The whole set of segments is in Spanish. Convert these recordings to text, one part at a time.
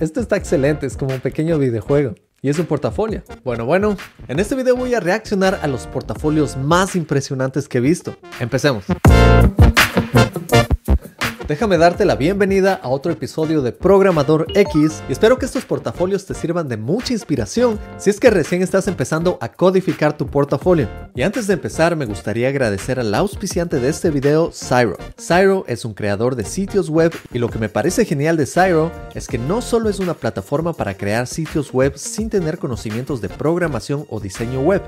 esto está excelente, es como un pequeño videojuego. Y es un portafolio. Bueno, bueno, en este video voy a reaccionar a los portafolios más impresionantes que he visto. Empecemos. Déjame darte la bienvenida a otro episodio de Programador X y espero que estos portafolios te sirvan de mucha inspiración si es que recién estás empezando a codificar tu portafolio. Y antes de empezar me gustaría agradecer al auspiciante de este video, Cyro. Cyro es un creador de sitios web y lo que me parece genial de Cyro es que no solo es una plataforma para crear sitios web sin tener conocimientos de programación o diseño web,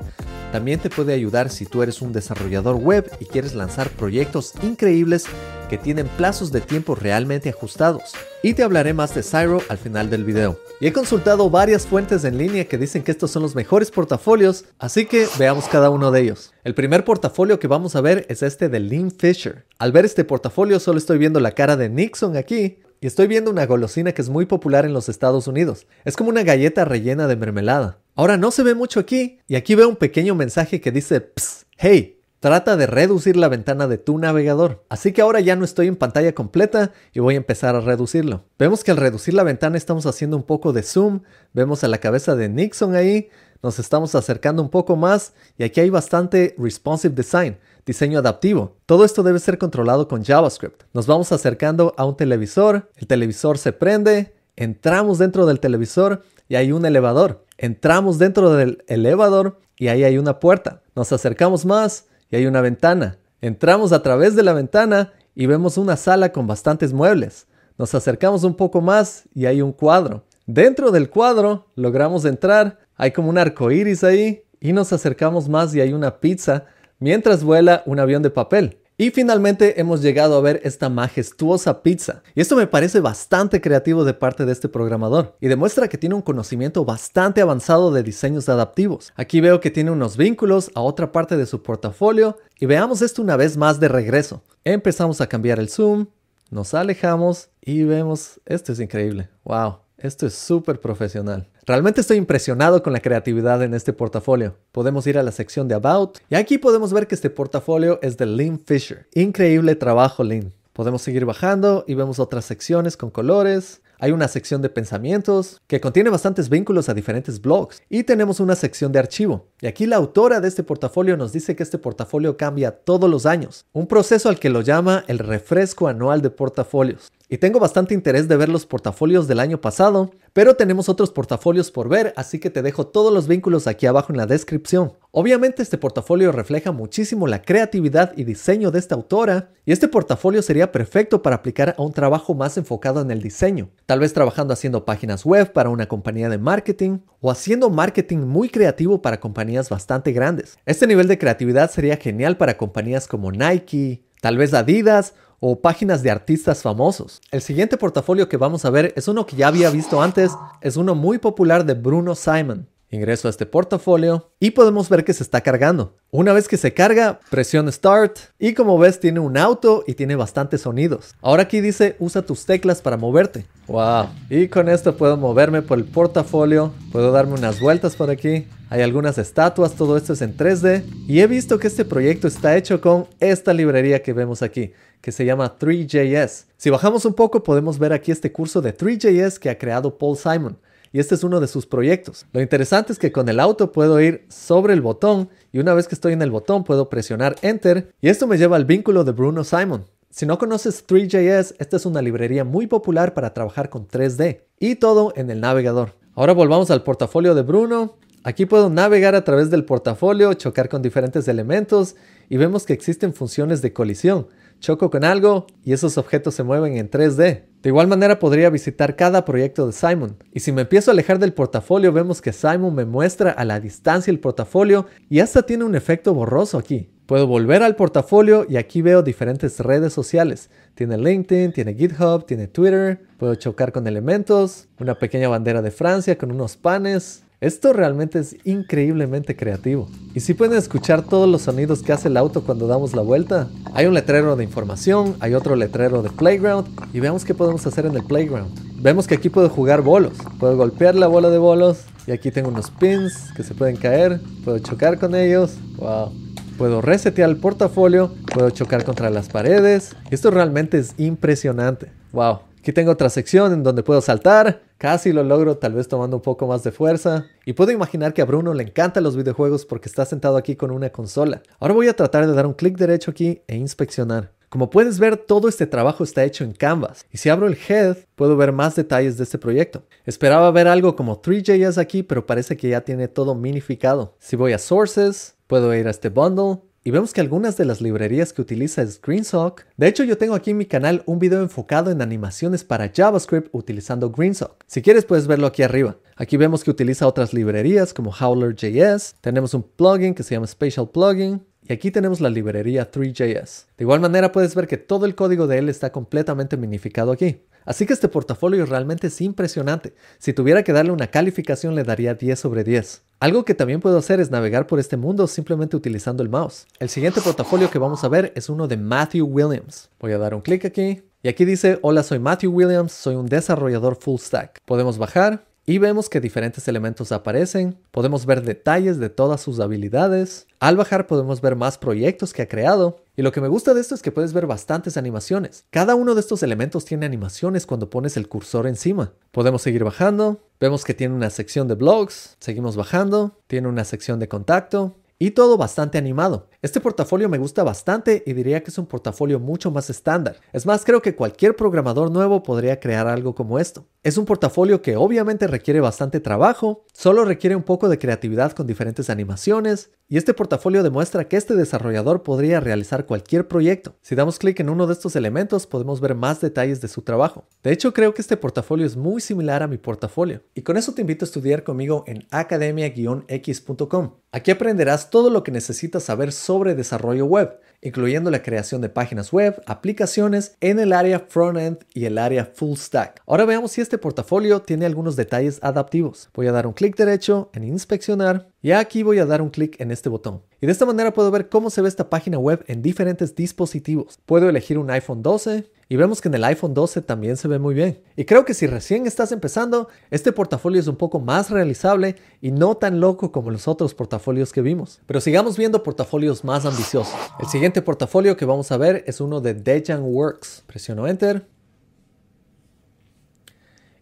también te puede ayudar si tú eres un desarrollador web y quieres lanzar proyectos increíbles que tienen plazos de tiempo realmente ajustados. Y te hablaré más de Cyro al final del video. Y he consultado varias fuentes en línea que dicen que estos son los mejores portafolios, así que veamos cada uno de ellos. El primer portafolio que vamos a ver es este de Lynn Fisher. Al ver este portafolio solo estoy viendo la cara de Nixon aquí, y estoy viendo una golosina que es muy popular en los Estados Unidos. Es como una galleta rellena de mermelada. Ahora no se ve mucho aquí, y aquí veo un pequeño mensaje que dice, Psst, hey, Trata de reducir la ventana de tu navegador. Así que ahora ya no estoy en pantalla completa y voy a empezar a reducirlo. Vemos que al reducir la ventana estamos haciendo un poco de zoom. Vemos a la cabeza de Nixon ahí. Nos estamos acercando un poco más y aquí hay bastante responsive design, diseño adaptivo. Todo esto debe ser controlado con JavaScript. Nos vamos acercando a un televisor. El televisor se prende. Entramos dentro del televisor y hay un elevador. Entramos dentro del elevador y ahí hay una puerta. Nos acercamos más y hay una ventana. Entramos a través de la ventana y vemos una sala con bastantes muebles. Nos acercamos un poco más y hay un cuadro. Dentro del cuadro logramos entrar, hay como un arco iris ahí y nos acercamos más y hay una pizza mientras vuela un avión de papel. Y finalmente hemos llegado a ver esta majestuosa pizza. Y esto me parece bastante creativo de parte de este programador. Y demuestra que tiene un conocimiento bastante avanzado de diseños adaptivos. Aquí veo que tiene unos vínculos a otra parte de su portafolio. Y veamos esto una vez más de regreso. Empezamos a cambiar el zoom. Nos alejamos y vemos, esto es increíble. Wow, esto es súper profesional. Realmente estoy impresionado con la creatividad en este portafolio. Podemos ir a la sección de About y aquí podemos ver que este portafolio es de Lynn Fisher. Increíble trabajo, Lynn. Podemos seguir bajando y vemos otras secciones con colores. Hay una sección de pensamientos que contiene bastantes vínculos a diferentes blogs y tenemos una sección de archivo. Y aquí la autora de este portafolio nos dice que este portafolio cambia todos los años, un proceso al que lo llama el refresco anual de portafolios y tengo bastante interés de ver los portafolios del año pasado, pero tenemos otros portafolios por ver, así que te dejo todos los vínculos aquí abajo en la descripción. Obviamente este portafolio refleja muchísimo la creatividad y diseño de esta autora, y este portafolio sería perfecto para aplicar a un trabajo más enfocado en el diseño, tal vez trabajando haciendo páginas web para una compañía de marketing o haciendo marketing muy creativo para compañías bastante grandes. Este nivel de creatividad sería genial para compañías como Nike, tal vez Adidas o páginas de artistas famosos. El siguiente portafolio que vamos a ver es uno que ya había visto antes, es uno muy popular de Bruno Simon. Ingreso a este portafolio y podemos ver que se está cargando. Una vez que se carga, presiona Start y como ves tiene un auto y tiene bastantes sonidos. Ahora aquí dice usa tus teclas para moverte. Wow. Y con esto puedo moverme por el portafolio, puedo darme unas vueltas por aquí. Hay algunas estatuas, todo esto es en 3D y he visto que este proyecto está hecho con esta librería que vemos aquí, que se llama 3JS. Si bajamos un poco podemos ver aquí este curso de 3JS que ha creado Paul Simon y este es uno de sus proyectos. Lo interesante es que con el auto puedo ir sobre el botón y una vez que estoy en el botón puedo presionar Enter y esto me lleva al vínculo de Bruno Simon. Si no conoces 3JS, esta es una librería muy popular para trabajar con 3D y todo en el navegador. Ahora volvamos al portafolio de Bruno. Aquí puedo navegar a través del portafolio, chocar con diferentes elementos y vemos que existen funciones de colisión choco con algo y esos objetos se mueven en 3D. De igual manera podría visitar cada proyecto de Simon. Y si me empiezo a alejar del portafolio vemos que Simon me muestra a la distancia el portafolio y hasta tiene un efecto borroso aquí. Puedo volver al portafolio y aquí veo diferentes redes sociales. Tiene LinkedIn, tiene GitHub, tiene Twitter. Puedo chocar con elementos, una pequeña bandera de Francia con unos panes, esto realmente es increíblemente creativo. Y si pueden escuchar todos los sonidos que hace el auto cuando damos la vuelta. Hay un letrero de información, hay otro letrero de playground y veamos qué podemos hacer en el playground. Vemos que aquí puedo jugar bolos. Puedo golpear la bola de bolos y aquí tengo unos pins que se pueden caer. Puedo chocar con ellos. Wow. Puedo resetear el portafolio, puedo chocar contra las paredes. Esto realmente es impresionante. Wow. Aquí tengo otra sección en donde puedo saltar, Casi lo logro, tal vez tomando un poco más de fuerza. Y puedo imaginar que a Bruno le encantan los videojuegos porque está sentado aquí con una consola. Ahora voy a tratar de dar un clic derecho aquí e inspeccionar. Como puedes ver, todo este trabajo está hecho en Canvas. Y si abro el head, puedo ver más detalles de este proyecto. Esperaba ver algo como 3JS aquí, pero parece que ya tiene todo minificado. Si voy a Sources, puedo ir a este bundle y vemos que algunas de las librerías que utiliza es GreenSock. De hecho, yo tengo aquí en mi canal un video enfocado en animaciones para JavaScript utilizando GreenSock. Si quieres, puedes verlo aquí arriba. Aquí vemos que utiliza otras librerías como Howler.js. Tenemos un plugin que se llama Spatial Plugin. Y aquí tenemos la librería 3JS. De igual manera puedes ver que todo el código de él está completamente minificado aquí. Así que este portafolio realmente es impresionante. Si tuviera que darle una calificación le daría 10 sobre 10. Algo que también puedo hacer es navegar por este mundo simplemente utilizando el mouse. El siguiente portafolio que vamos a ver es uno de Matthew Williams. Voy a dar un clic aquí y aquí dice, hola soy Matthew Williams, soy un desarrollador full stack. Podemos bajar y vemos que diferentes elementos aparecen, podemos ver detalles de todas sus habilidades. Al bajar podemos ver más proyectos que ha creado. Y lo que me gusta de esto es que puedes ver bastantes animaciones. Cada uno de estos elementos tiene animaciones cuando pones el cursor encima. Podemos seguir bajando. Vemos que tiene una sección de blogs. Seguimos bajando. Tiene una sección de contacto y todo bastante animado. Este portafolio me gusta bastante y diría que es un portafolio mucho más estándar. Es más, creo que cualquier programador nuevo podría crear algo como esto. Es un portafolio que obviamente requiere bastante trabajo, solo requiere un poco de creatividad con diferentes animaciones, y este portafolio demuestra que este desarrollador podría realizar cualquier proyecto. Si damos clic en uno de estos elementos podemos ver más detalles de su trabajo. De hecho creo que este portafolio es muy similar a mi portafolio. Y con eso te invito a estudiar conmigo en academia-x.com. Aquí aprenderás todo lo que necesitas saber sobre desarrollo web incluyendo la creación de páginas web, aplicaciones en el área front-end y el área full stack. Ahora veamos si este portafolio tiene algunos detalles adaptivos. Voy a dar un clic derecho en inspeccionar y aquí voy a dar un clic en este botón. Y de esta manera puedo ver cómo se ve esta página web en diferentes dispositivos. Puedo elegir un iPhone 12, y vemos que en el iPhone 12 también se ve muy bien. Y creo que si recién estás empezando, este portafolio es un poco más realizable y no tan loco como los otros portafolios que vimos. Pero sigamos viendo portafolios más ambiciosos. El siguiente portafolio que vamos a ver es uno de Dejan Works. Presiono Enter.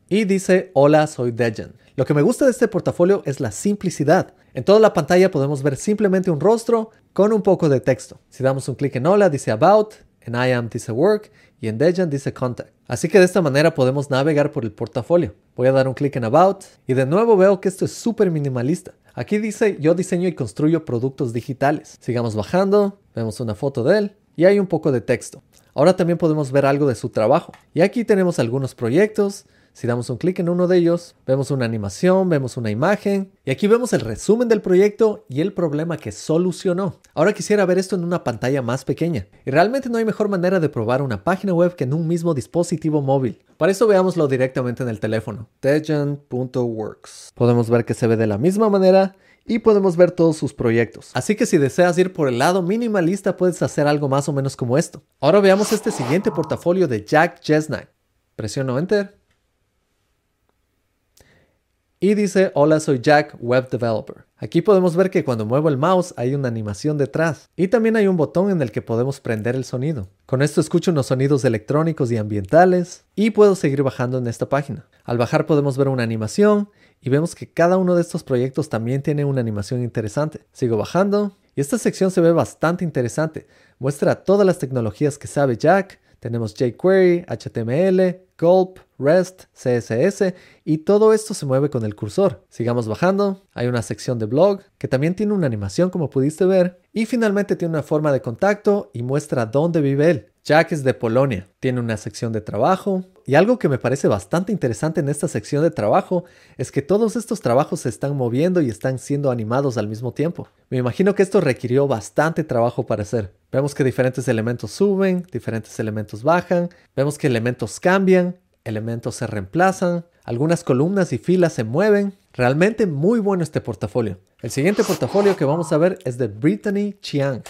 Y dice, hola, soy Dejan. Lo que me gusta de este portafolio es la simplicidad. En toda la pantalla podemos ver simplemente un rostro con un poco de texto. Si damos un clic en hola, dice About, en I am dice Work y en Dejan dice Contact. Así que de esta manera podemos navegar por el portafolio. Voy a dar un clic en About y de nuevo veo que esto es súper minimalista. Aquí dice yo diseño y construyo productos digitales. Sigamos bajando, vemos una foto de él y hay un poco de texto. Ahora también podemos ver algo de su trabajo. Y aquí tenemos algunos proyectos, si damos un clic en uno de ellos, vemos una animación, vemos una imagen y aquí vemos el resumen del proyecto y el problema que solucionó. Ahora quisiera ver esto en una pantalla más pequeña y realmente no hay mejor manera de probar una página web que en un mismo dispositivo móvil. Para eso veámoslo directamente en el teléfono. Dejan.works. Podemos ver que se ve de la misma manera y podemos ver todos sus proyectos. Así que si deseas ir por el lado minimalista puedes hacer algo más o menos como esto. Ahora veamos este siguiente portafolio de Jack Jesnack. Presiono Enter y dice, hola soy Jack, Web Developer. Aquí podemos ver que cuando muevo el mouse hay una animación detrás y también hay un botón en el que podemos prender el sonido. Con esto escucho unos sonidos electrónicos y ambientales y puedo seguir bajando en esta página. Al bajar podemos ver una animación y vemos que cada uno de estos proyectos también tiene una animación interesante. Sigo bajando y esta sección se ve bastante interesante. Muestra todas las tecnologías que sabe Jack. Tenemos jQuery, HTML, Gulp, REST, CSS y todo esto se mueve con el cursor. Sigamos bajando, hay una sección de blog que también tiene una animación como pudiste ver y finalmente tiene una forma de contacto y muestra dónde vive él. Jack es de Polonia, tiene una sección de trabajo y algo que me parece bastante interesante en esta sección de trabajo es que todos estos trabajos se están moviendo y están siendo animados al mismo tiempo. Me imagino que esto requirió bastante trabajo para hacer. Vemos que diferentes elementos suben, diferentes elementos bajan, vemos que elementos cambian, elementos se reemplazan, algunas columnas y filas se mueven. Realmente muy bueno este portafolio. El siguiente portafolio que vamos a ver es de Brittany Chiang.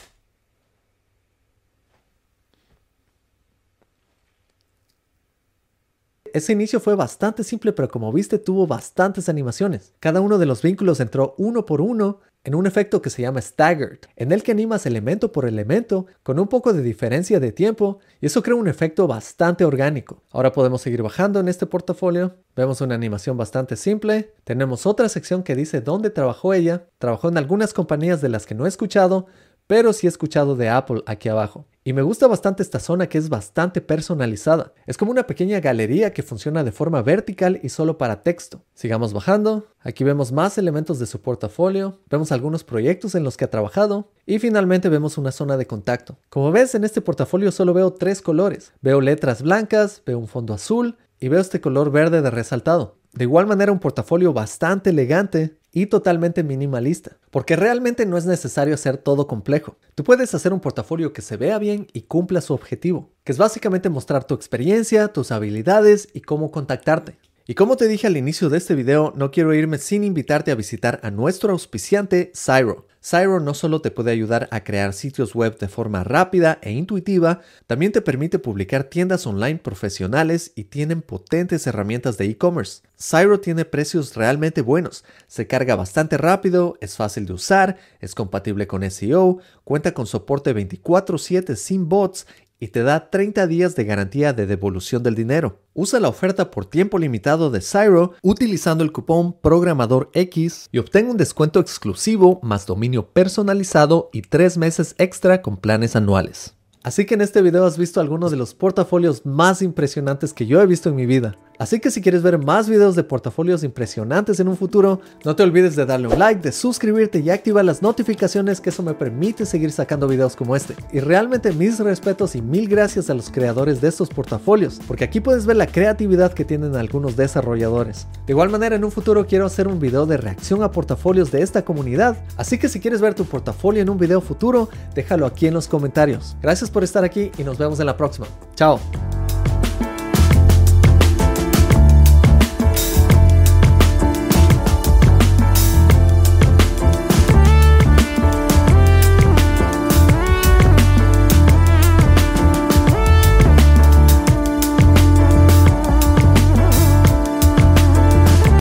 Ese inicio fue bastante simple, pero como viste tuvo bastantes animaciones. Cada uno de los vínculos entró uno por uno en un efecto que se llama staggered, en el que animas elemento por elemento con un poco de diferencia de tiempo y eso crea un efecto bastante orgánico. Ahora podemos seguir bajando en este portafolio. Vemos una animación bastante simple. Tenemos otra sección que dice dónde trabajó ella. Trabajó en algunas compañías de las que no he escuchado, pero sí he escuchado de Apple aquí abajo. Y me gusta bastante esta zona que es bastante personalizada. Es como una pequeña galería que funciona de forma vertical y solo para texto. Sigamos bajando. Aquí vemos más elementos de su portafolio. Vemos algunos proyectos en los que ha trabajado. Y finalmente vemos una zona de contacto. Como ves, en este portafolio solo veo tres colores. Veo letras blancas, veo un fondo azul y veo este color verde de resaltado. De igual manera un portafolio bastante elegante y totalmente minimalista, porque realmente no es necesario hacer todo complejo. Tú puedes hacer un portafolio que se vea bien y cumpla su objetivo, que es básicamente mostrar tu experiencia, tus habilidades y cómo contactarte. Y como te dije al inicio de este video, no quiero irme sin invitarte a visitar a nuestro auspiciante Cyro. Cyro no solo te puede ayudar a crear sitios web de forma rápida e intuitiva, también te permite publicar tiendas online profesionales y tienen potentes herramientas de e-commerce. Cyro tiene precios realmente buenos, se carga bastante rápido, es fácil de usar, es compatible con SEO, cuenta con soporte 24/7 sin bots y te da 30 días de garantía de devolución del dinero. Usa la oferta por tiempo limitado de Cyro utilizando el cupón Programador X y obtén un descuento exclusivo más dominio personalizado y 3 meses extra con planes anuales. Así que en este video has visto algunos de los portafolios más impresionantes que yo he visto en mi vida. Así que si quieres ver más videos de portafolios impresionantes en un futuro, no te olvides de darle un like, de suscribirte y activar las notificaciones que eso me permite seguir sacando videos como este. Y realmente mis respetos y mil gracias a los creadores de estos portafolios, porque aquí puedes ver la creatividad que tienen algunos desarrolladores. De igual manera en un futuro quiero hacer un video de reacción a portafolios de esta comunidad, así que si quieres ver tu portafolio en un video futuro, déjalo aquí en los comentarios. Gracias por estar aquí y nos vemos en la próxima. Chao.